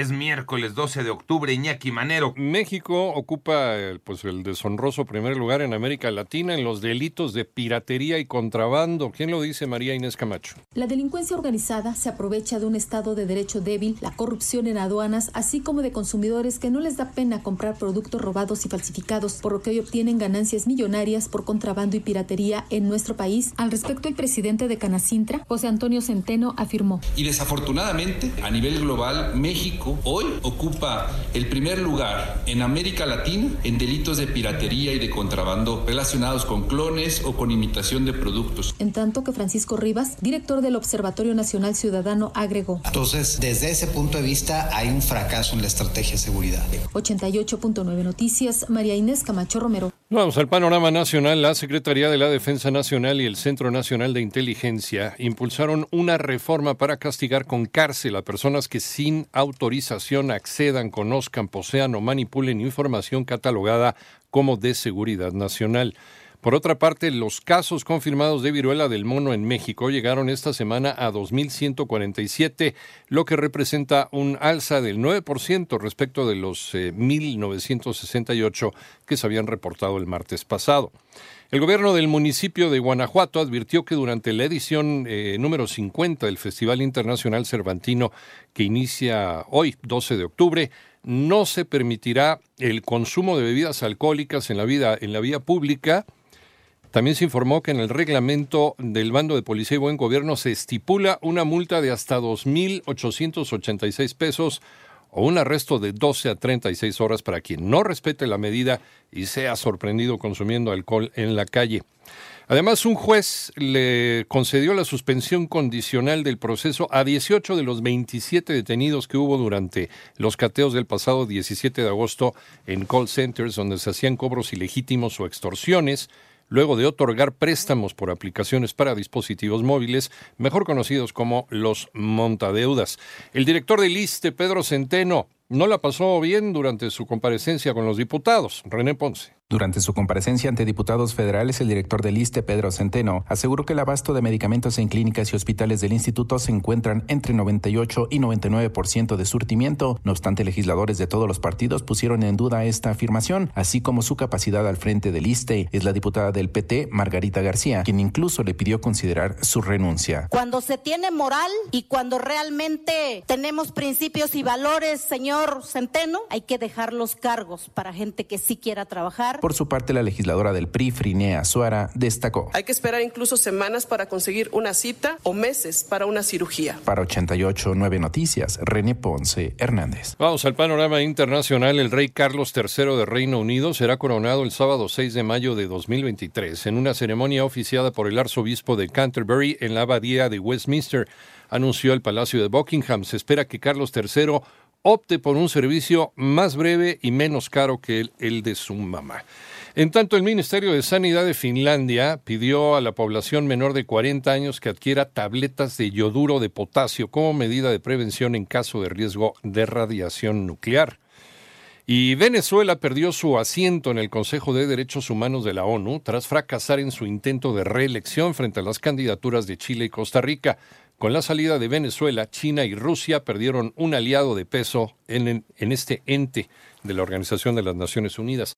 Es miércoles 12 de octubre, Iñaki Manero. México ocupa pues, el deshonroso primer lugar en América Latina en los delitos de piratería y contrabando. ¿Quién lo dice, María Inés Camacho? La delincuencia organizada se aprovecha de un estado de derecho débil, la corrupción en aduanas, así como de consumidores que no les da pena comprar productos robados y falsificados, por lo que hoy obtienen ganancias millonarias por contrabando y piratería en nuestro país. Al respecto, el presidente de Canacintra, José Antonio Centeno, afirmó. Y desafortunadamente, a nivel global, México hoy ocupa el primer lugar en América Latina en delitos de piratería y de contrabando relacionados con clones o con imitación de productos. En tanto que Francisco Rivas, director del Observatorio Nacional Ciudadano, agregó. Entonces, desde ese punto de vista, hay un fracaso en la estrategia de seguridad. 88.9 Noticias, María Inés Camacho Romero. Vamos al panorama nacional. La Secretaría de la Defensa Nacional y el Centro Nacional de Inteligencia impulsaron una reforma para castigar con cárcel a personas que sin autorización accedan, conozcan, posean o manipulen información catalogada como de seguridad nacional. Por otra parte, los casos confirmados de viruela del mono en México llegaron esta semana a 2.147, lo que representa un alza del 9% respecto de los 1.968 eh, que se habían reportado el martes pasado. El gobierno del municipio de Guanajuato advirtió que durante la edición eh, número 50 del Festival Internacional Cervantino, que inicia hoy, 12 de octubre, no se permitirá el consumo de bebidas alcohólicas en la, vida, en la vía pública, también se informó que en el reglamento del bando de policía y buen gobierno se estipula una multa de hasta 2.886 pesos o un arresto de 12 a 36 horas para quien no respete la medida y sea sorprendido consumiendo alcohol en la calle. Además, un juez le concedió la suspensión condicional del proceso a 18 de los 27 detenidos que hubo durante los cateos del pasado 17 de agosto en call centers donde se hacían cobros ilegítimos o extorsiones luego de otorgar préstamos por aplicaciones para dispositivos móviles, mejor conocidos como los montadeudas. El director del ISTE, Pedro Centeno, no la pasó bien durante su comparecencia con los diputados. René Ponce. Durante su comparecencia ante diputados federales, el director del ISTE, Pedro Centeno, aseguró que el abasto de medicamentos en clínicas y hospitales del instituto se encuentran entre 98 y 99% de surtimiento. No obstante, legisladores de todos los partidos pusieron en duda esta afirmación, así como su capacidad al frente del ISTE. Es la diputada del PT, Margarita García, quien incluso le pidió considerar su renuncia. Cuando se tiene moral y cuando realmente tenemos principios y valores, señor Centeno, hay que dejar los cargos para gente que sí quiera trabajar por su parte, la legisladora del PRI, Frinea Suara, destacó. Hay que esperar incluso semanas para conseguir una cita o meses para una cirugía. Para 88 9 Noticias, René Ponce Hernández. Vamos al panorama internacional. El rey Carlos III de Reino Unido será coronado el sábado 6 de mayo de 2023 en una ceremonia oficiada por el arzobispo de Canterbury en la abadía de Westminster anunció el Palacio de Buckingham. Se espera que Carlos III opte por un servicio más breve y menos caro que el, de su mamá. En tanto, el Ministerio de Sanidad de Finlandia pidió a la población menor de 40 años que adquiera tabletas de yoduro de potasio como medida de prevención en caso de riesgo de radiación nuclear. Y Venezuela perdió su asiento en el Consejo de Derechos Humanos de la ONU tras fracasar en su intento de reelección frente a las candidaturas de Chile y Costa Rica. Con la salida de Venezuela, China y Rusia perdieron un aliado de peso en, en este ente de la Organización de las Naciones Unidas.